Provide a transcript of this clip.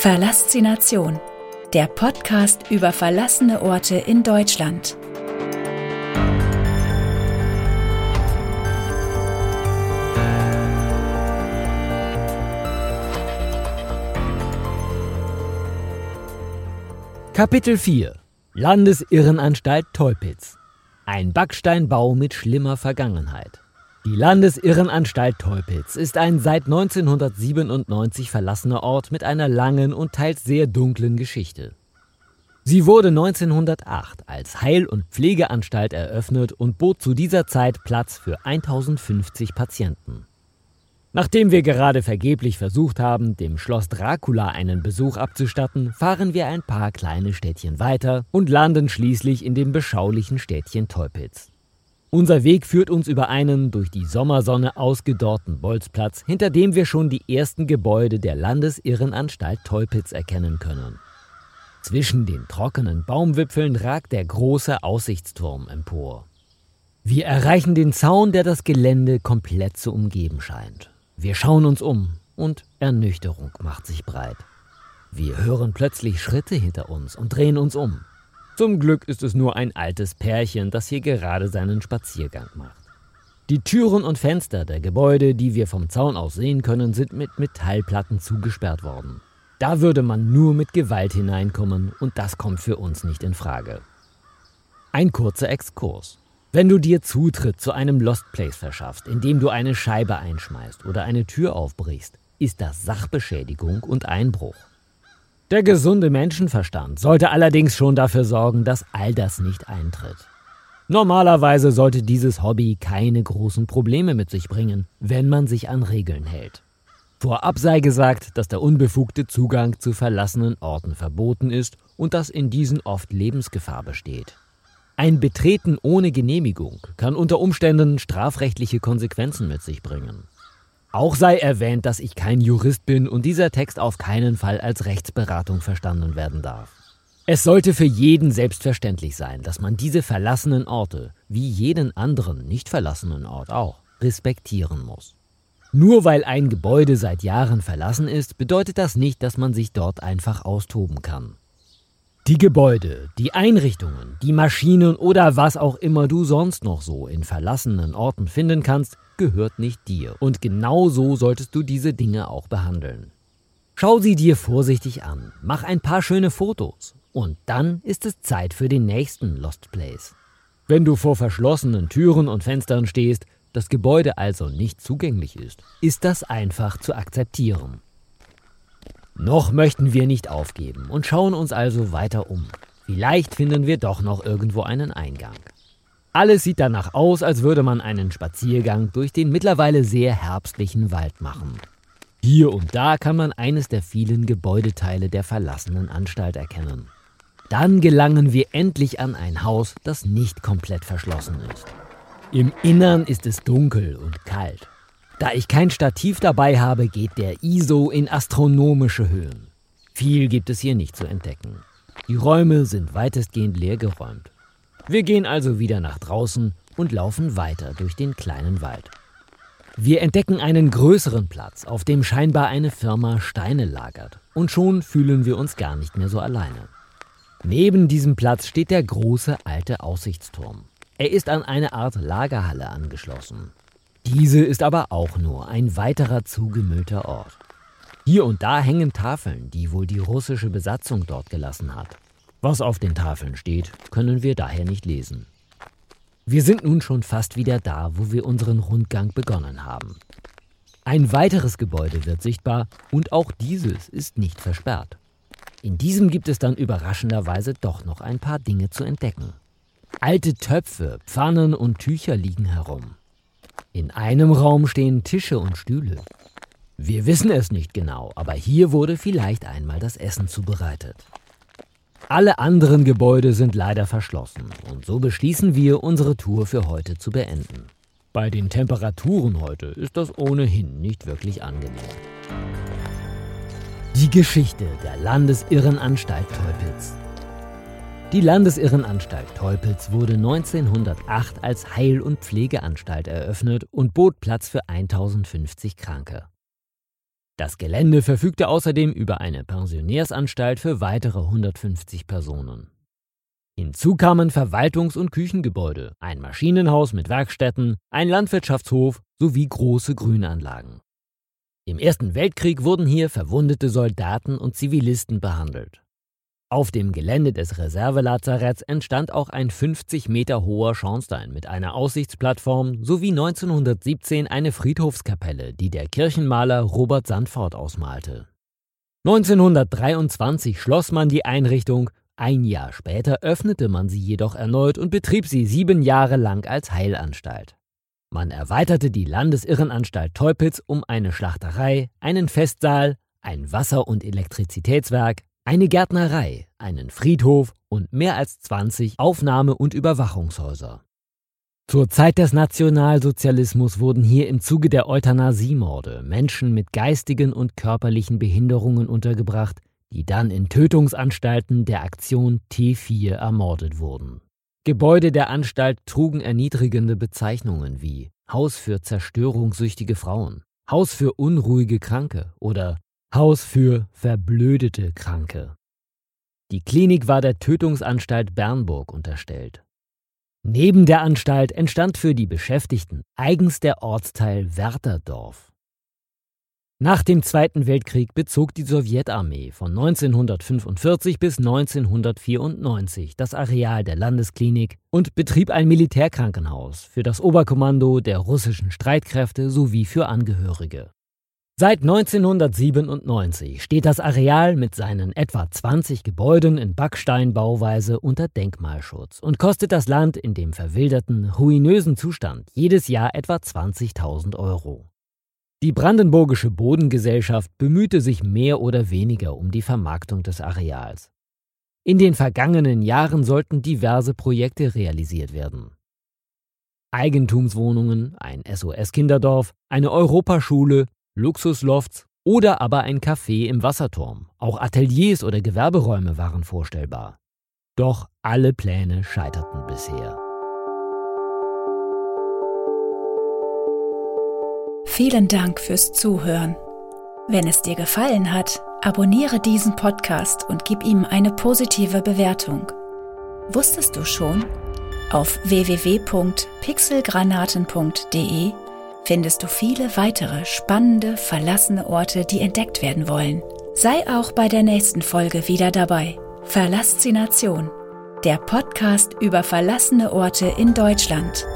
Verlassination, der Podcast über verlassene Orte in Deutschland. Kapitel 4 Landesirrenanstalt Teupitz Ein Backsteinbau mit schlimmer Vergangenheit. Die Landesirrenanstalt Teupitz ist ein seit 1997 verlassener Ort mit einer langen und teils sehr dunklen Geschichte. Sie wurde 1908 als Heil- und Pflegeanstalt eröffnet und bot zu dieser Zeit Platz für 1050 Patienten. Nachdem wir gerade vergeblich versucht haben, dem Schloss Dracula einen Besuch abzustatten, fahren wir ein paar kleine Städtchen weiter und landen schließlich in dem beschaulichen Städtchen Teupitz. Unser Weg führt uns über einen durch die Sommersonne ausgedorrten Bolzplatz, hinter dem wir schon die ersten Gebäude der Landesirrenanstalt Teupitz erkennen können. Zwischen den trockenen Baumwipfeln ragt der große Aussichtsturm empor. Wir erreichen den Zaun, der das Gelände komplett zu umgeben scheint. Wir schauen uns um und Ernüchterung macht sich breit. Wir hören plötzlich Schritte hinter uns und drehen uns um. Zum Glück ist es nur ein altes Pärchen, das hier gerade seinen Spaziergang macht. Die Türen und Fenster der Gebäude, die wir vom Zaun aus sehen können, sind mit Metallplatten zugesperrt worden. Da würde man nur mit Gewalt hineinkommen und das kommt für uns nicht in Frage. Ein kurzer Exkurs. Wenn du dir Zutritt zu einem Lost Place verschaffst, indem du eine Scheibe einschmeißt oder eine Tür aufbrichst, ist das Sachbeschädigung und Einbruch. Der gesunde Menschenverstand sollte allerdings schon dafür sorgen, dass all das nicht eintritt. Normalerweise sollte dieses Hobby keine großen Probleme mit sich bringen, wenn man sich an Regeln hält. Vorab sei gesagt, dass der unbefugte Zugang zu verlassenen Orten verboten ist und dass in diesen oft Lebensgefahr besteht. Ein Betreten ohne Genehmigung kann unter Umständen strafrechtliche Konsequenzen mit sich bringen. Auch sei erwähnt, dass ich kein Jurist bin und dieser Text auf keinen Fall als Rechtsberatung verstanden werden darf. Es sollte für jeden selbstverständlich sein, dass man diese verlassenen Orte, wie jeden anderen nicht verlassenen Ort auch, respektieren muss. Nur weil ein Gebäude seit Jahren verlassen ist, bedeutet das nicht, dass man sich dort einfach austoben kann. Die Gebäude, die Einrichtungen, die Maschinen oder was auch immer du sonst noch so in verlassenen Orten finden kannst, gehört nicht dir. Und genau so solltest du diese Dinge auch behandeln. Schau sie dir vorsichtig an, mach ein paar schöne Fotos und dann ist es Zeit für den nächsten Lost Place. Wenn du vor verschlossenen Türen und Fenstern stehst, das Gebäude also nicht zugänglich ist, ist das einfach zu akzeptieren. Noch möchten wir nicht aufgeben und schauen uns also weiter um. Vielleicht finden wir doch noch irgendwo einen Eingang. Alles sieht danach aus, als würde man einen Spaziergang durch den mittlerweile sehr herbstlichen Wald machen. Hier und da kann man eines der vielen Gebäudeteile der verlassenen Anstalt erkennen. Dann gelangen wir endlich an ein Haus, das nicht komplett verschlossen ist. Im Innern ist es dunkel und kalt. Da ich kein Stativ dabei habe, geht der ISO in astronomische Höhen. Viel gibt es hier nicht zu entdecken. Die Räume sind weitestgehend leergeräumt. Wir gehen also wieder nach draußen und laufen weiter durch den kleinen Wald. Wir entdecken einen größeren Platz, auf dem scheinbar eine Firma Steine lagert. Und schon fühlen wir uns gar nicht mehr so alleine. Neben diesem Platz steht der große alte Aussichtsturm. Er ist an eine Art Lagerhalle angeschlossen. Diese ist aber auch nur ein weiterer zugemüllter Ort. Hier und da hängen Tafeln, die wohl die russische Besatzung dort gelassen hat. Was auf den Tafeln steht, können wir daher nicht lesen. Wir sind nun schon fast wieder da, wo wir unseren Rundgang begonnen haben. Ein weiteres Gebäude wird sichtbar und auch dieses ist nicht versperrt. In diesem gibt es dann überraschenderweise doch noch ein paar Dinge zu entdecken. Alte Töpfe, Pfannen und Tücher liegen herum. In einem Raum stehen Tische und Stühle. Wir wissen es nicht genau, aber hier wurde vielleicht einmal das Essen zubereitet. Alle anderen Gebäude sind leider verschlossen und so beschließen wir, unsere Tour für heute zu beenden. Bei den Temperaturen heute ist das ohnehin nicht wirklich angenehm. Die Geschichte der Landesirrenanstalt Teupitz. Die Landesirrenanstalt Teupitz wurde 1908 als Heil- und Pflegeanstalt eröffnet und bot Platz für 1050 Kranke. Das Gelände verfügte außerdem über eine Pensionärsanstalt für weitere 150 Personen. Hinzu kamen Verwaltungs- und Küchengebäude, ein Maschinenhaus mit Werkstätten, ein Landwirtschaftshof sowie große Grünanlagen. Im Ersten Weltkrieg wurden hier verwundete Soldaten und Zivilisten behandelt. Auf dem Gelände des Reservelazarets entstand auch ein 50 Meter hoher Schornstein mit einer Aussichtsplattform sowie 1917 eine Friedhofskapelle, die der Kirchenmaler Robert Sandfort ausmalte. 1923 schloss man die Einrichtung, ein Jahr später öffnete man sie jedoch erneut und betrieb sie sieben Jahre lang als Heilanstalt. Man erweiterte die Landesirrenanstalt Teupitz um eine Schlachterei, einen Festsaal, ein Wasser- und Elektrizitätswerk, eine Gärtnerei, einen Friedhof und mehr als 20 Aufnahme- und Überwachungshäuser. Zur Zeit des Nationalsozialismus wurden hier im Zuge der Euthanasiemorde Menschen mit geistigen und körperlichen Behinderungen untergebracht, die dann in Tötungsanstalten der Aktion T4 ermordet wurden. Gebäude der Anstalt trugen erniedrigende Bezeichnungen wie Haus für zerstörungssüchtige Frauen, Haus für unruhige Kranke oder Haus für verblödete Kranke. Die Klinik war der Tötungsanstalt Bernburg unterstellt. Neben der Anstalt entstand für die Beschäftigten eigens der Ortsteil Wärterdorf. Nach dem Zweiten Weltkrieg bezog die Sowjetarmee von 1945 bis 1994 das Areal der Landesklinik und betrieb ein Militärkrankenhaus für das Oberkommando der russischen Streitkräfte sowie für Angehörige. Seit 1997 steht das Areal mit seinen etwa 20 Gebäuden in Backsteinbauweise unter Denkmalschutz und kostet das Land in dem verwilderten, ruinösen Zustand jedes Jahr etwa 20.000 Euro. Die Brandenburgische Bodengesellschaft bemühte sich mehr oder weniger um die Vermarktung des Areals. In den vergangenen Jahren sollten diverse Projekte realisiert werden. Eigentumswohnungen, ein SOS-Kinderdorf, eine Europaschule, Luxuslofts oder aber ein Café im Wasserturm. Auch Ateliers oder Gewerberäume waren vorstellbar. Doch alle Pläne scheiterten bisher. Vielen Dank fürs Zuhören. Wenn es dir gefallen hat, abonniere diesen Podcast und gib ihm eine positive Bewertung. Wusstest du schon? Auf www.pixelgranaten.de findest du viele weitere spannende, verlassene Orte, die entdeckt werden wollen. Sei auch bei der nächsten Folge wieder dabei. Verlassination, der Podcast über verlassene Orte in Deutschland.